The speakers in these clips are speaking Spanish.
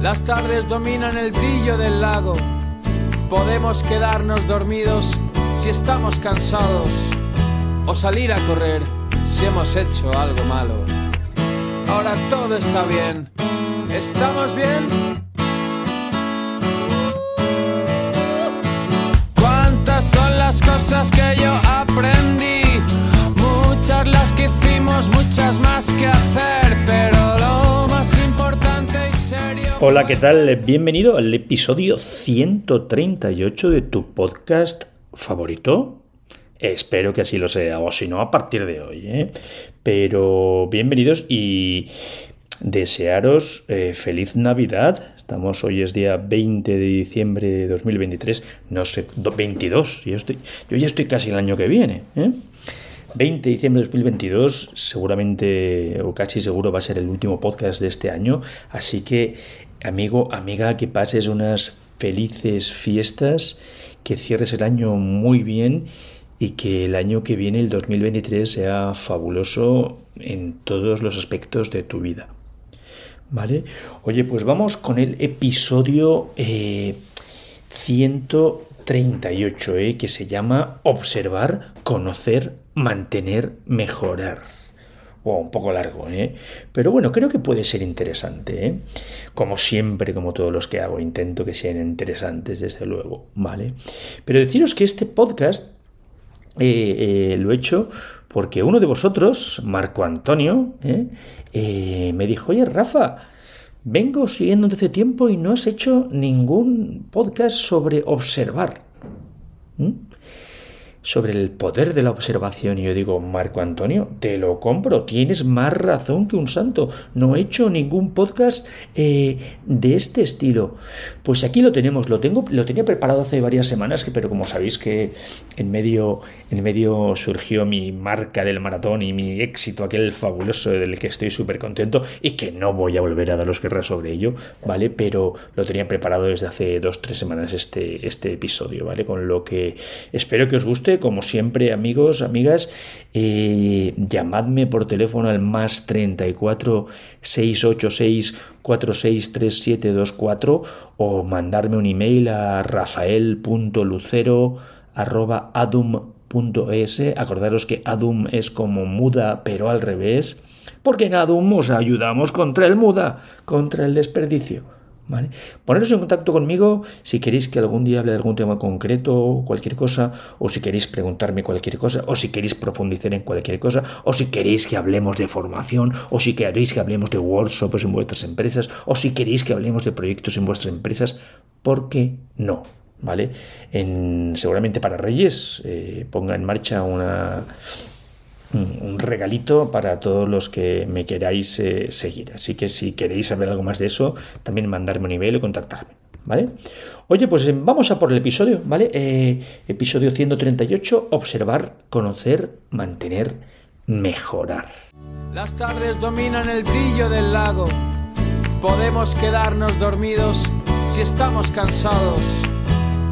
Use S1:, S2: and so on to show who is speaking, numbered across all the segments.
S1: Las tardes dominan el brillo del lago. Podemos quedarnos dormidos si estamos cansados o salir a correr si hemos hecho algo malo. Ahora todo está bien. ¿Estamos bien? ¿Cuántas son las cosas que yo aprendí? Muchas las que hicimos, muchas más que hacer,
S2: Hola, ¿qué tal? Bienvenido al episodio 138 de tu podcast favorito. Espero que así lo sea, o si no, a partir de hoy. ¿eh? Pero bienvenidos y desearos eh, feliz Navidad. Estamos, hoy es día 20 de diciembre de 2023, no sé, 22, yo, yo ya estoy casi el año que viene. ¿eh? 20 de diciembre de 2022, seguramente o casi seguro va a ser el último podcast de este año, así que amigo, amiga, que pases unas felices fiestas, que cierres el año muy bien y que el año que viene, el 2023, sea fabuloso en todos los aspectos de tu vida. ¿Vale? Oye, pues vamos con el episodio eh, 38E que se llama Observar, Conocer, Mantener, Mejorar. Wow, un poco largo, ¿eh? Pero bueno, creo que puede ser interesante, ¿eh? Como siempre, como todos los que hago, intento que sean interesantes, desde luego, ¿vale? Pero deciros que este podcast eh, eh, lo he hecho porque uno de vosotros, Marco Antonio, ¿eh? me dijo, oye, Rafa, vengo siguiendo desde tiempo y no has hecho ningún podcast sobre observar. ¿Mm? Sobre el poder de la observación y yo digo, Marco Antonio, te lo compro, tienes más razón que un santo, no he hecho ningún podcast eh, de este estilo. Pues aquí lo tenemos, lo tengo, lo tenía preparado hace varias semanas, pero como sabéis que en medio, en medio surgió mi marca del maratón y mi éxito, aquel fabuloso del que estoy súper contento y que no voy a volver a daros guerra sobre ello, ¿vale? Pero lo tenía preparado desde hace dos, tres semanas este, este episodio, ¿vale? Con lo que espero que os guste como siempre, amigos, amigas, eh, llamadme por teléfono al más 34 686 463724 o mandarme un email a rafael.lucero arroba adum.es. Acordaros que adum es como muda, pero al revés, porque en adum os ayudamos contra el muda, contra el desperdicio. ¿Vale? Poneros en contacto conmigo si queréis que algún día hable de algún tema concreto, cualquier cosa, o si queréis preguntarme cualquier cosa, o si queréis profundizar en cualquier cosa, o si queréis que hablemos de formación, o si queréis que hablemos de workshops en vuestras empresas, o si queréis que hablemos de proyectos en vuestras empresas, ¿por qué no? ¿Vale? En, seguramente para Reyes eh, ponga en marcha una, un regalito para todos los que me queráis eh, seguir. Así que si queréis saber algo más de eso, también mandarme un email o contactarme. ¿Vale? Oye, pues eh, vamos a por el episodio, ¿vale? Eh, episodio 138, observar, conocer, mantener, mejorar.
S1: Las tardes dominan el brillo del lago. Podemos quedarnos dormidos si estamos cansados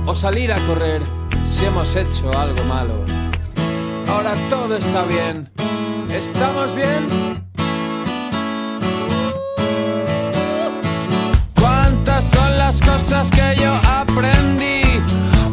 S1: o salir a correr si hemos hecho algo malo. Ahora todo está bien. ¿Estamos bien? ¿Cuántas son las cosas que yo aprendí?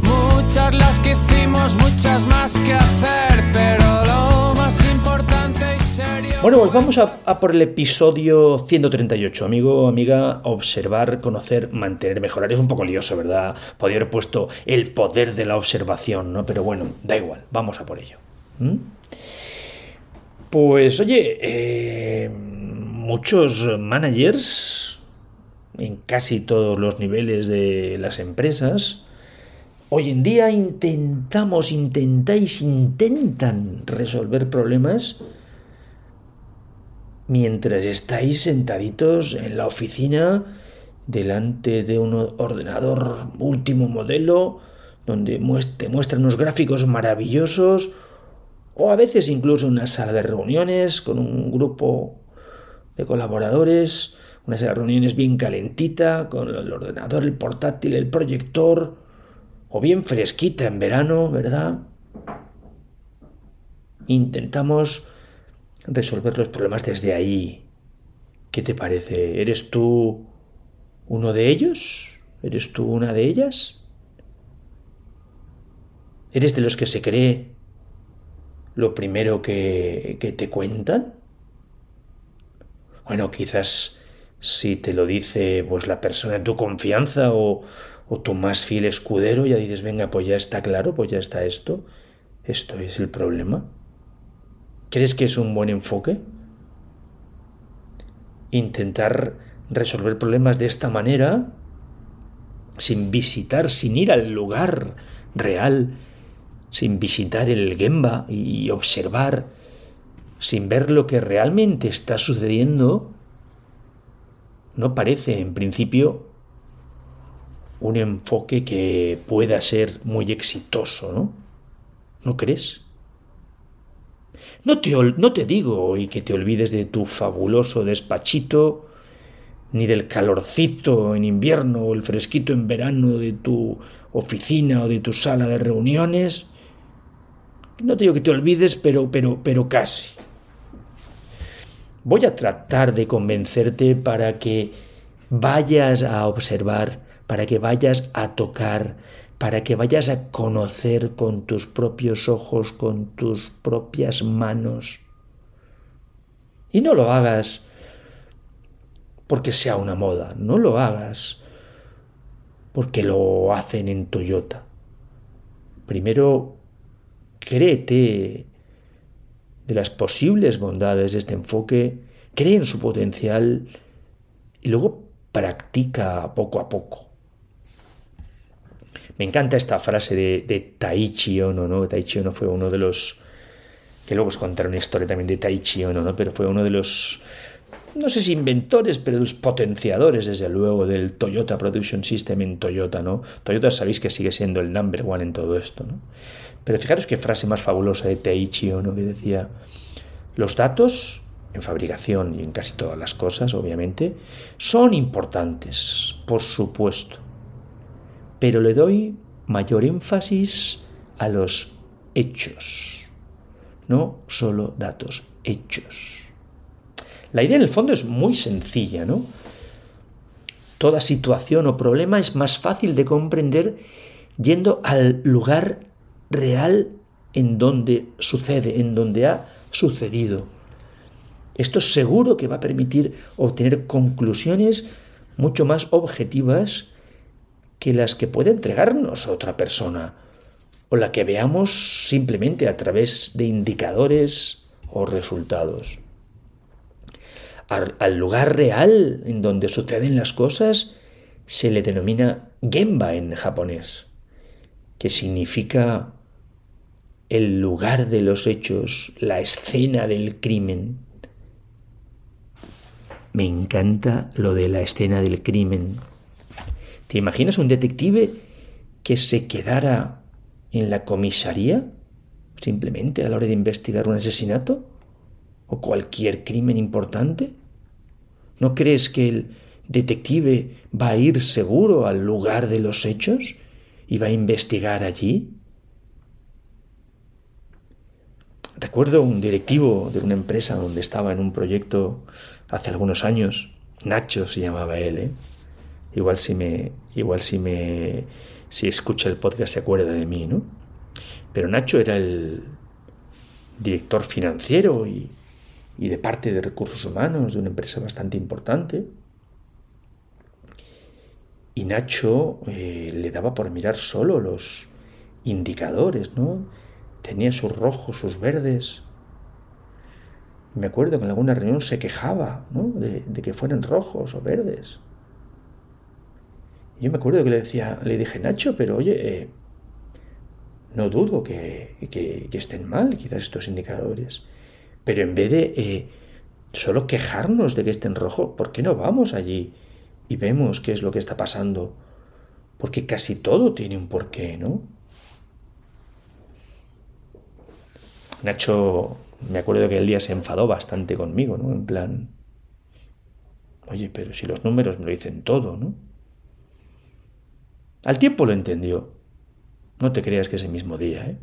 S1: Muchas las que hicimos, muchas más que hacer, pero lo más importante y serio.
S2: Bueno, pues vamos a, por el episodio 138, amigo, amiga, observar, conocer, mantener, mejorar. Es un poco lioso, ¿verdad? Podría haber puesto el poder de la observación, ¿no? Pero bueno, da igual, vamos a por ello. ¿Mm? Pues oye, eh, muchos managers en casi todos los niveles de las empresas, hoy en día intentamos, intentáis, intentan resolver problemas mientras estáis sentaditos en la oficina delante de un ordenador último modelo donde te muestran unos gráficos maravillosos o a veces incluso una sala de reuniones con un grupo de colaboradores, una sala de reuniones bien calentita, con el ordenador, el portátil, el proyector, o bien fresquita en verano, ¿verdad? Intentamos resolver los problemas desde ahí. ¿Qué te parece? ¿Eres tú uno de ellos? ¿Eres tú una de ellas? ¿Eres de los que se cree lo primero que, que te cuentan? Bueno, quizás si te lo dice pues la persona de tu confianza o, o tu más fiel escudero, ya dices, venga, pues ya está claro, pues ya está esto. Esto es el problema. ¿Crees que es un buen enfoque? Intentar resolver problemas de esta manera, sin visitar, sin ir al lugar real, sin visitar el Gemba y observar, sin ver lo que realmente está sucediendo, no parece en principio un enfoque que pueda ser muy exitoso, ¿no? ¿No crees? No te, no te digo hoy que te olvides de tu fabuloso despachito, ni del calorcito en invierno o el fresquito en verano de tu oficina o de tu sala de reuniones. No te digo que te olvides, pero, pero, pero casi. Voy a tratar de convencerte para que vayas a observar, para que vayas a tocar, para que vayas a conocer con tus propios ojos, con tus propias manos. Y no lo hagas porque sea una moda, no lo hagas porque lo hacen en Toyota. Primero, créete de las posibles bondades de este enfoque, cree en su potencial y luego practica poco a poco. Me encanta esta frase de, de Taichi Ono, ¿no? Taichi Ono fue uno de los que luego os contaré una historia también de Taichi Ono, ¿no? Pero fue uno de los no sé si inventores, pero los potenciadores, desde luego, del Toyota Production System en Toyota, ¿no? Toyota sabéis que sigue siendo el number one en todo esto, ¿no? Pero fijaros qué frase más fabulosa de Teichi Ono que decía, los datos en fabricación y en casi todas las cosas, obviamente, son importantes, por supuesto, pero le doy mayor énfasis a los hechos, no solo datos, hechos. La idea en el fondo es muy sencilla, ¿no? Toda situación o problema es más fácil de comprender yendo al lugar real en donde sucede, en donde ha sucedido. Esto seguro que va a permitir obtener conclusiones mucho más objetivas que las que puede entregarnos otra persona o la que veamos simplemente a través de indicadores o resultados. Al, al lugar real en donde suceden las cosas se le denomina Gemba en japonés, que significa el lugar de los hechos, la escena del crimen. Me encanta lo de la escena del crimen. ¿Te imaginas un detective que se quedara en la comisaría simplemente a la hora de investigar un asesinato o cualquier crimen importante? ¿No crees que el detective va a ir seguro al lugar de los hechos y va a investigar allí? Recuerdo un directivo de una empresa donde estaba en un proyecto hace algunos años, Nacho se llamaba él, ¿eh? igual si me, igual si me, si escucha el podcast se acuerda de mí, ¿no? Pero Nacho era el director financiero y, de parte de recursos humanos de una empresa bastante importante. Y Nacho eh, le daba por mirar solo los indicadores, ¿no? Tenía sus rojos, sus verdes. Me acuerdo que en alguna reunión se quejaba ¿no? de, que fueran rojos o verdes. yo me acuerdo que le decía, le dije, Nacho, pero oye, eh, no dudo que, estén mal quizás estos indicadores. Pero en vez de eh, solo quejarnos de que estén rojos, ¿por qué no vamos allí y vemos qué es lo que está pasando? Porque casi todo tiene un porqué, ¿no? Nacho, me acuerdo que el día se enfadó bastante conmigo, ¿no? En plan, oye, pero si los números me lo dicen todo, ¿no? Al tiempo lo entendió. No te creas que ese mismo día, ¿eh?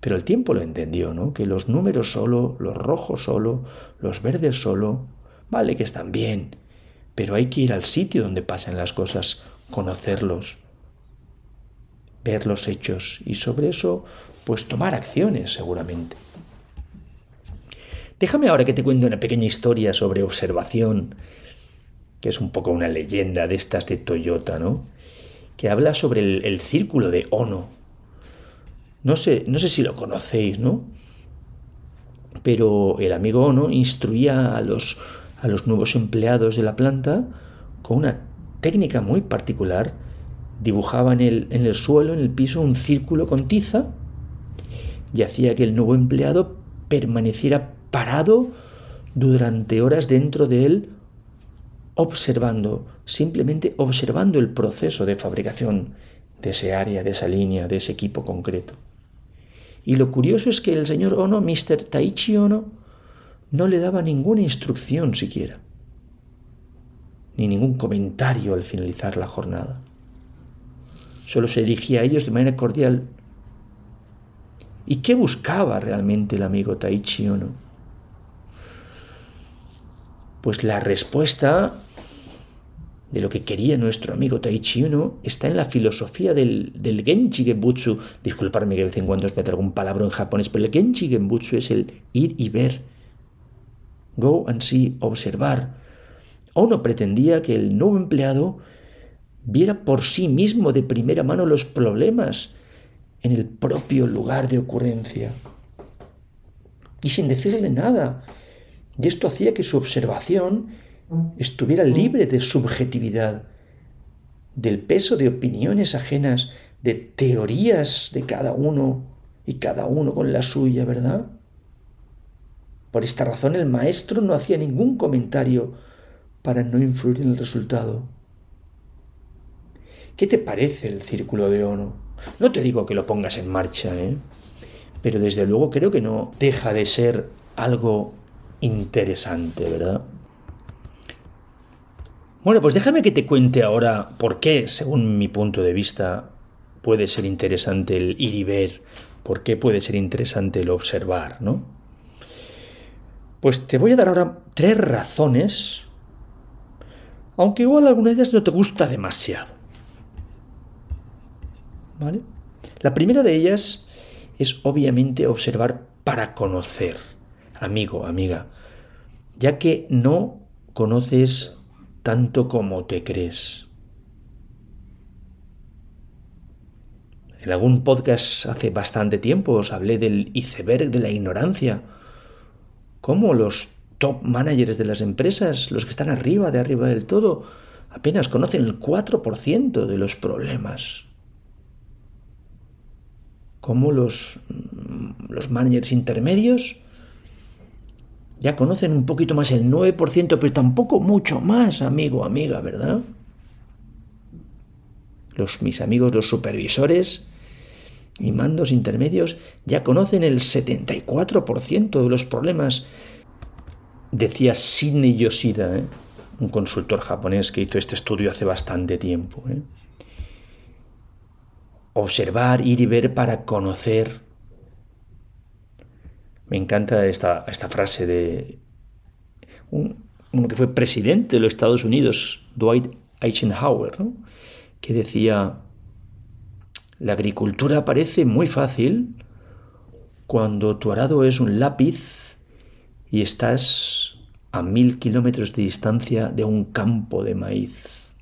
S2: Pero el tiempo lo entendió, ¿no? Que los números solo, los rojos solo, los verdes solo, vale que están bien, pero hay que ir al sitio donde pasan las cosas, conocerlos, ver los hechos y sobre eso pues tomar acciones seguramente. Déjame ahora que te cuente una pequeña historia sobre observación, que es un poco una leyenda de estas de Toyota, ¿no? Que habla sobre el, círculo de Ono. No sé, no sé si lo conocéis, ¿no? Pero el amigo Ono instruía a los, a los nuevos empleados de la planta con una técnica muy particular. Dibujaba en el, en el suelo, en el piso, un círculo con tiza y hacía que el nuevo empleado permaneciera parado durante horas dentro de él, observando, simplemente observando el proceso de fabricación de ese área, de esa línea, de ese equipo concreto. Y lo curioso es que el señor Ono, Mr. Taichi Ono, no le daba ninguna instrucción siquiera, ni ningún comentario al finalizar la jornada. Solo se dirigía a ellos de manera cordial. ¿Y qué buscaba realmente el amigo Taichi Ono? Pues la respuesta de lo que quería nuestro amigo Taichi Uno está en la filosofía del, del Genbutsu. Disculparme que de vez en cuando os meto algún palabra en japonés, pero el Genchi Genbutsu es el ir y ver. Go and see, observar. Ono pretendía que el nuevo empleado viera por sí mismo de primera mano los problemas en el propio lugar de ocurrencia. Y sin decirle nada, y esto hacía que su observación estuviera libre de subjetividad, del peso de opiniones ajenas, de teorías de cada uno y cada uno con la suya, ¿verdad? Por esta razón el maestro no hacía ningún comentario para no influir en el resultado. ¿Qué te parece el círculo de Ono? No te digo que lo pongas en marcha, ¿eh? pero desde luego creo que no deja de ser algo interesante, ¿verdad? Bueno, pues déjame que te cuente ahora por qué, según mi punto de vista, puede ser interesante el ir y ver, por qué puede ser interesante el observar, ¿no? Pues te voy a dar ahora tres razones, aunque igual alguna de ellas no te gusta demasiado. La primera de ellas es obviamente observar para conocer amigo, amiga, ya que no conoces tanto como te crees. En algún podcast hace bastante tiempo os hablé del iceberg de la ignorancia. Cómo los top managers de las empresas, los que están arriba de arriba del todo, apenas conocen el 4% de los problemas. Cómo los, los managers intermedios ya conocen un poquito más el 9%, pero tampoco mucho más, amigo, amiga, ¿verdad? Los, mis amigos, los supervisores y mandos intermedios ya conocen el 74% de los problemas, decía Sidney Yoshida, ¿eh? un consultor japonés que hizo este estudio hace bastante tiempo. ¿eh? Observar, ir y ver para conocer me encanta esta, esta frase de uno que fue presidente de los Estados Unidos, Dwight Eisenhower, que decía, la agricultura parece muy fácil cuando tu arado es un lápiz y estás a mil kilómetros de distancia de un campo de maíz.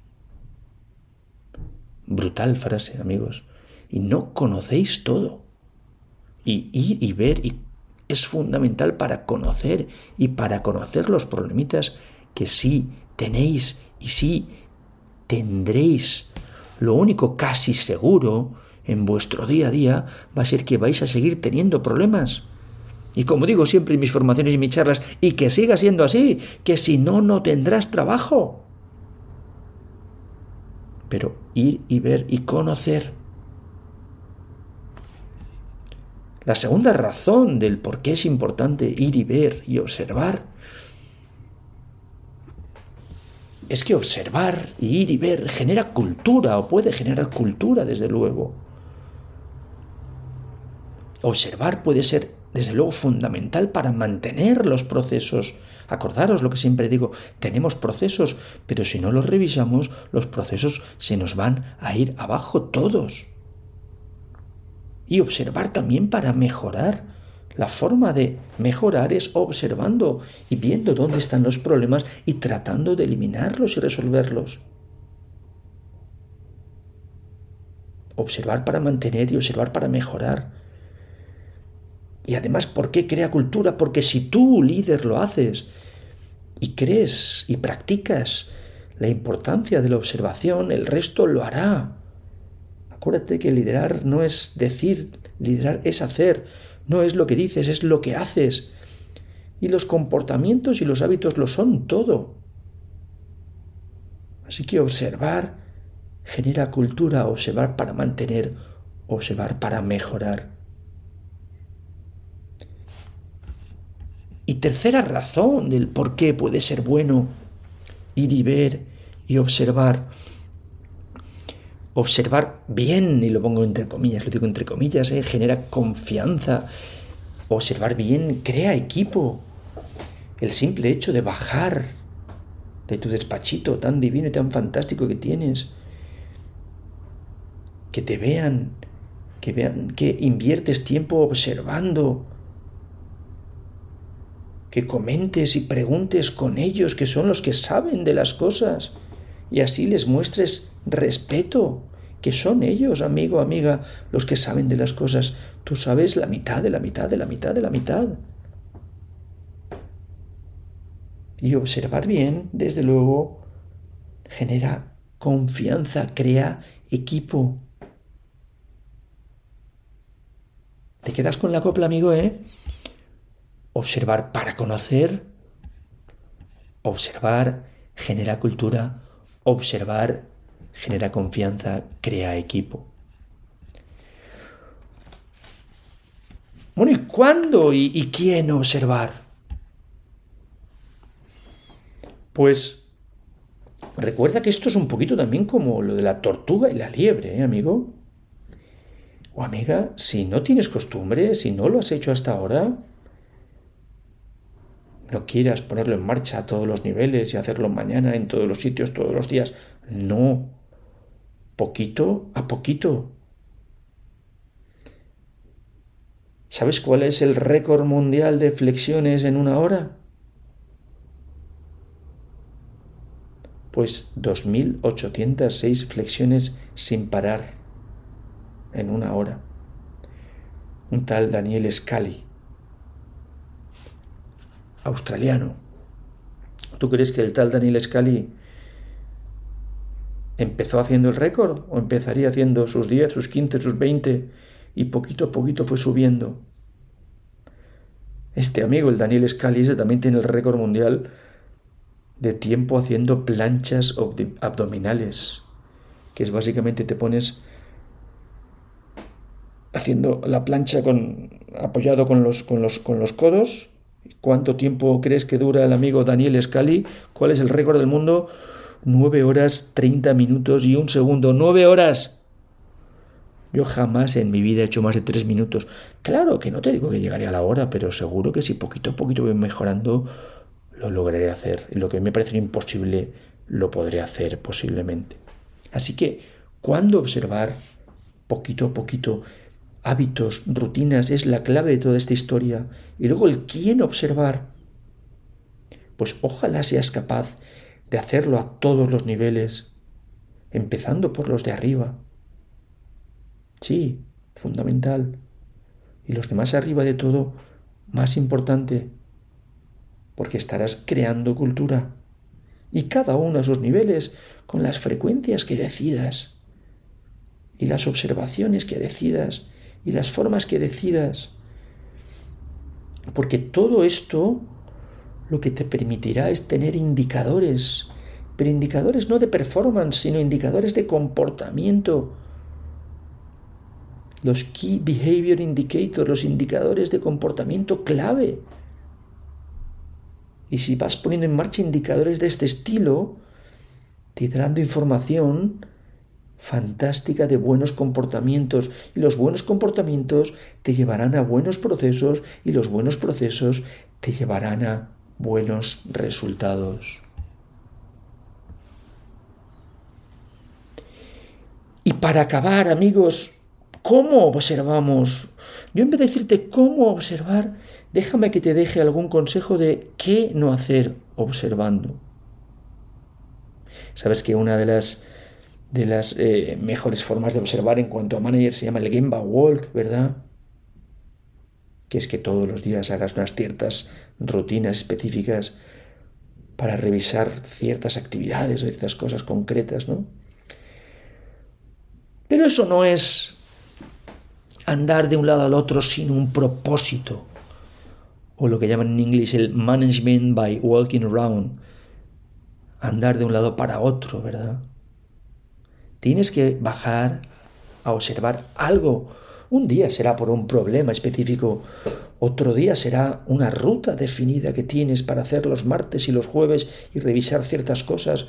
S2: Brutal frase, amigos. Y no conocéis todo. Y ir y ver y es fundamental para conocer y para conocer los problemitas que sí tenéis y sí tendréis. Lo único casi seguro en vuestro día a día va a ser que vais a seguir teniendo problemas. Y como digo siempre en mis formaciones y mis charlas, y que siga siendo así, que si no, no tendrás trabajo. Pero ir y ver y conocer La segunda razón del por qué es importante ir y ver y observar es que observar y ir y ver genera cultura o puede generar cultura, desde luego. Observar puede ser desde luego fundamental para mantener los procesos. Acordaros lo que siempre digo, tenemos procesos, pero si no los revisamos, los procesos se nos van a ir abajo todos. Y observar también para mejorar. La forma de mejorar es observando y viendo dónde están los problemas y tratando de eliminarlos y resolverlos. Observar para mantener y observar para mejorar. Y además, ¿por qué crea cultura? Porque si tú, líder, lo haces y crees y practicas la importancia de la observación, el resto lo hará. Acuérdate que liderar no es decir, liderar es hacer, no es lo que dices, es lo que haces. Y los comportamientos y los hábitos lo son todo. Así que observar genera cultura, observar para mantener, observar para mejorar. Y tercera razón del por qué puede ser bueno ir y ver y observar. Observar bien, y lo pongo entre comillas, lo digo entre comillas, ¿eh? genera confianza. Observar bien crea equipo. El simple hecho de bajar de tu despachito tan divino y tan fantástico que tienes. Que te vean, que vean que inviertes tiempo observando que comentes y preguntes con ellos, que son los que saben de las cosas, y así les muestres respeto, que son ellos, amigo, amiga, los que saben de las cosas. Tú sabes la mitad de la mitad de la mitad de la mitad. Y observar bien, desde luego, genera confianza, crea equipo. ¿Te quedas con la copla, amigo, eh? observar para conocer, observar genera cultura, observar genera confianza, crea equipo. Bueno, ¿y cuándo y, quién observar? Pues recuerda que esto es un poquito también como lo de la tortuga y la liebre, ¿eh, amigo? O amiga, si no tienes costumbre, si no lo has hecho hasta ahora, no quieras ponerlo en marcha a todos los niveles y hacerlo mañana en todos los sitios, todos los días. No. Poquito a poquito. ¿Sabes cuál es el récord mundial de flexiones en una hora? Pues 2.806 flexiones sin parar en una hora. Un tal Daniel Scali australiano. ¿Tú crees que el tal Daniel Scali empezó haciendo el récord o empezaría haciendo sus 10, sus 15, sus 20 y poquito a poquito fue subiendo? Este amigo, el Daniel Scali, ese también tiene el récord mundial de tiempo haciendo planchas abdominales, que es básicamente te pones haciendo la plancha con, apoyado con los, con los, con los codos ¿Cuánto tiempo crees que dura el amigo Daniel Scali? ¿Cuál es el récord del mundo? 9 horas 30 minutos y un segundo. ¡Nueve horas! Yo jamás en mi vida he hecho más de tres minutos. Claro que no te digo que llegaré a la hora, pero seguro que si poquito a poquito voy mejorando, lo lograré hacer. Y lo que me parece imposible, lo podré hacer posiblemente. Así que, ¿cuándo observar poquito a poquito hábitos, rutinas, es la clave de toda esta historia. Y luego el quién observar. Pues ojalá seas capaz de hacerlo a todos los niveles, empezando por los de arriba. Sí, fundamental. Y los de más arriba de todo, más importante, porque estarás creando cultura. Y cada uno a sus niveles, con las frecuencias que decidas y las observaciones que decidas y las formas que decidas. Porque todo esto lo que te permitirá es tener indicadores, pero indicadores no de performance, sino indicadores de comportamiento. Los Key Behavior Indicators, los indicadores de comportamiento clave. Y si vas poniendo en marcha indicadores de este estilo, te dando información fantástica de buenos comportamientos y los buenos comportamientos te llevarán a buenos procesos y los buenos procesos te llevarán a buenos resultados. Y para acabar, amigos, ¿cómo observamos? Yo en vez de decirte cómo observar, déjame que te deje algún consejo de qué no hacer observando. Sabes que una de las, de las eh, mejores formas de observar en cuanto a manager se llama el Gemba Walk, ¿verdad? Que es que todos los días hagas unas ciertas rutinas específicas para revisar ciertas actividades o ciertas cosas concretas, ¿no? Pero eso no es andar de un lado al otro sin un propósito, o lo que llaman en inglés el management by walking around, andar de un lado para otro, ¿verdad? Tienes que bajar a observar algo. Un día será por un problema específico, otro día será una ruta definida que tienes para hacer los martes y los jueves y revisar ciertas cosas,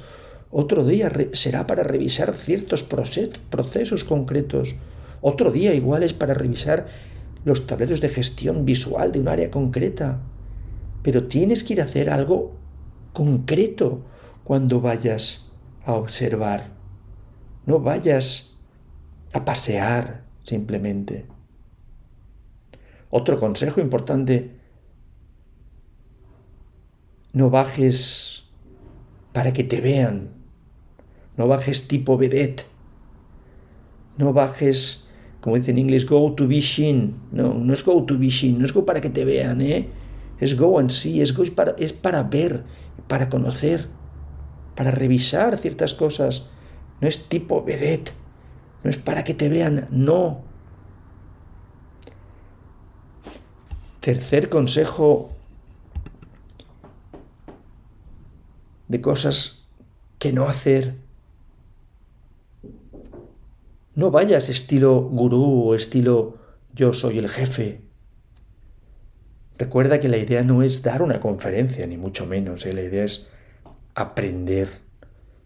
S2: otro día será para revisar ciertos procesos concretos. Otro día igual es para revisar los tableros de gestión visual de un área concreta. Pero tienes que ir a hacer algo concreto cuando vayas a observar. No vayas a pasear simplemente. Otro consejo importante, no bajes para que te vean, no bajes tipo vedette. No bajes, como dice en inglés, go to be seen. No, no es go to be seen, no es go para que te vean, ¿eh? Es go and see, es, go para, es para ver, para conocer, para revisar ciertas cosas. No es tipo vedette, no es para que te vean, no. Tercer consejo de cosas que no hacer no vayas estilo gurú o estilo yo soy el jefe. Recuerda que la idea no es dar una conferencia, ni mucho menos. ¿eh? La idea es aprender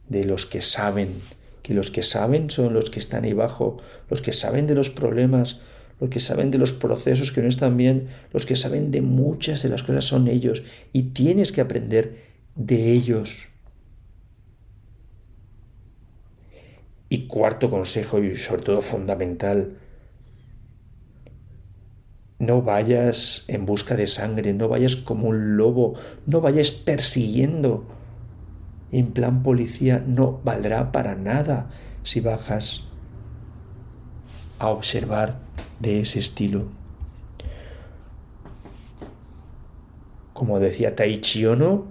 S2: de los que saben, que los que saben son los que están ahí abajo, los que saben de los problemas, los que saben de los procesos que no están bien, los que saben de muchas de las cosas son ellos y tienes que aprender de ellos. Y cuarto consejo y sobre todo fundamental, no vayas en busca de sangre, no vayas como un lobo, no vayas persiguiendo. En plan policía no valdrá para nada si bajas a observar de ese estilo. Como decía Taichi Ono,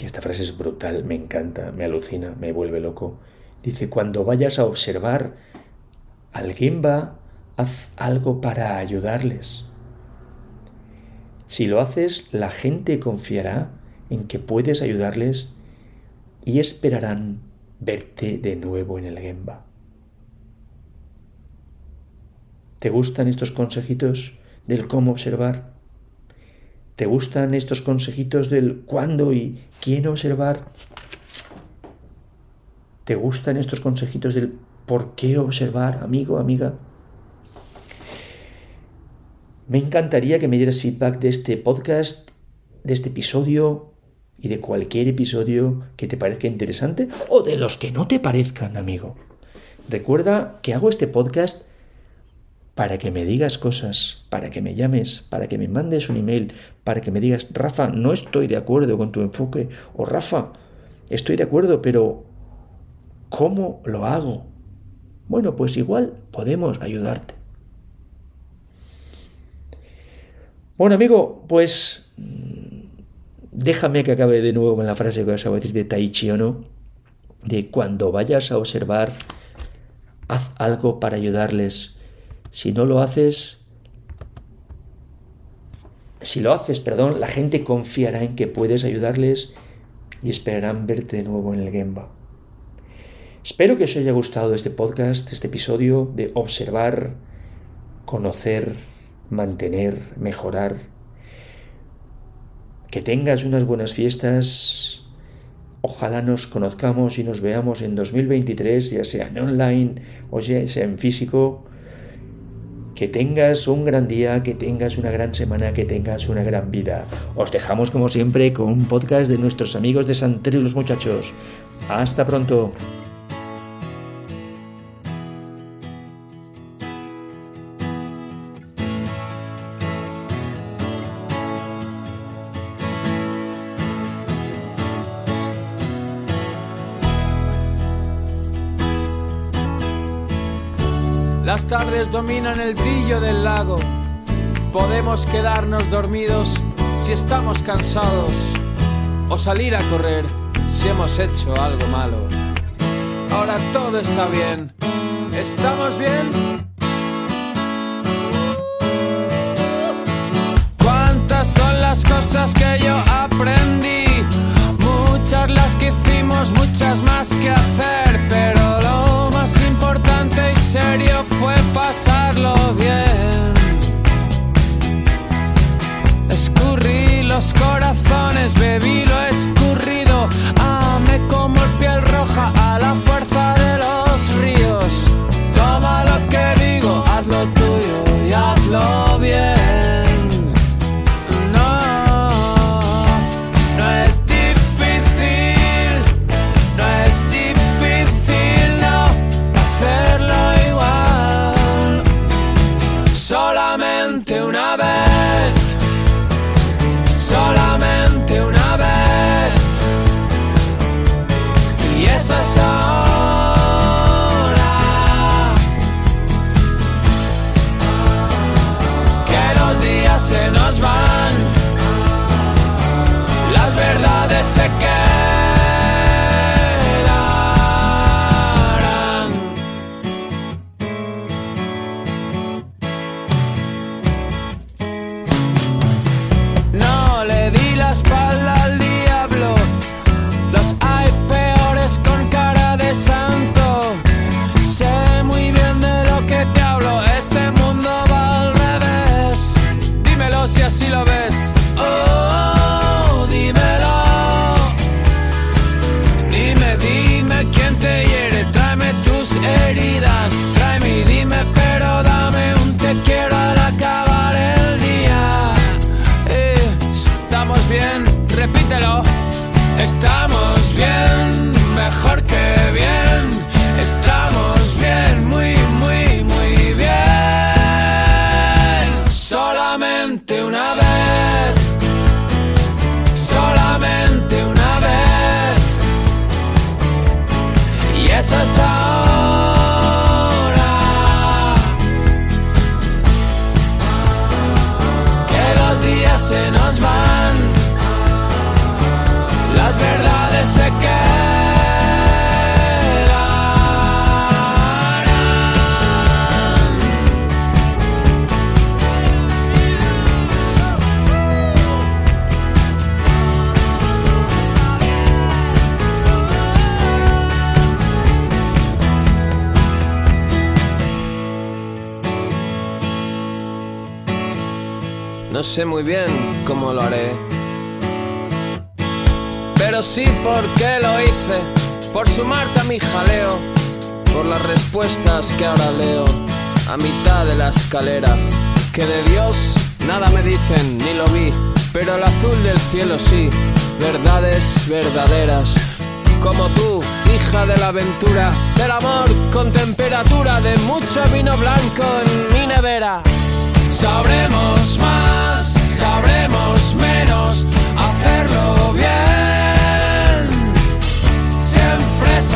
S2: esta frase es brutal, me encanta, me alucina, me vuelve loco. Dice, cuando vayas a observar al Gemba, haz algo para ayudarles. Si lo haces, la gente confiará en que puedes ayudarles y esperarán verte de nuevo en el Gemba. ¿Te gustan estos consejitos del cómo observar? ¿Te gustan estos consejitos del cuándo y quién observar? ¿Te gustan estos consejitos del por qué observar, amigo, amiga? Me encantaría que me dieras feedback de este podcast, de este episodio y de cualquier episodio que te parezca interesante o de los que no te parezcan, amigo. Recuerda que hago este podcast para que me digas cosas, para que me llames, para que me mandes un email, para que me digas, Rafa, no estoy de acuerdo con tu enfoque, o Rafa, estoy de acuerdo, pero ¿Cómo lo hago? Bueno, pues igual podemos ayudarte. Bueno, amigo, pues déjame que acabe de nuevo con la frase que vas a decir de Taichi no, de cuando vayas a observar, haz algo para ayudarles. Si no lo haces, si lo haces, perdón, la gente confiará en que puedes ayudarles y esperarán verte de nuevo en el Gemba. Espero que os haya gustado este podcast, este episodio de observar, conocer, mantener, mejorar. Que tengas unas buenas fiestas Ojalá nos conozcamos y nos veamos en 2023, ya sea en online o ya sea en físico. Que tengas un gran día, que tengas una gran semana, que tengas una gran vida. Os dejamos como siempre con un podcast de nuestros amigos de Santerio y los muchachos. Hasta pronto.
S1: Dominan el brillo del lago. Podemos quedarnos dormidos si estamos cansados o salir a correr si hemos hecho algo malo. Ahora todo está bien. ¿Estamos bien? ¿Cuántas son las cosas que yo sé muy bien cómo lo haré. Pero sí porque lo hice. Por sumarte a mi jaleo. Por las respuestas que ahora leo. A mitad de la escalera. Que de Dios nada me dicen ni lo vi. Pero el azul del cielo sí. Verdades verdaderas. Como tú, hija de la aventura. Del amor con temperatura. De mucho vino blanco en mi nevera. Sabremos más, sabremos menos, hacerlo bien. Siempre es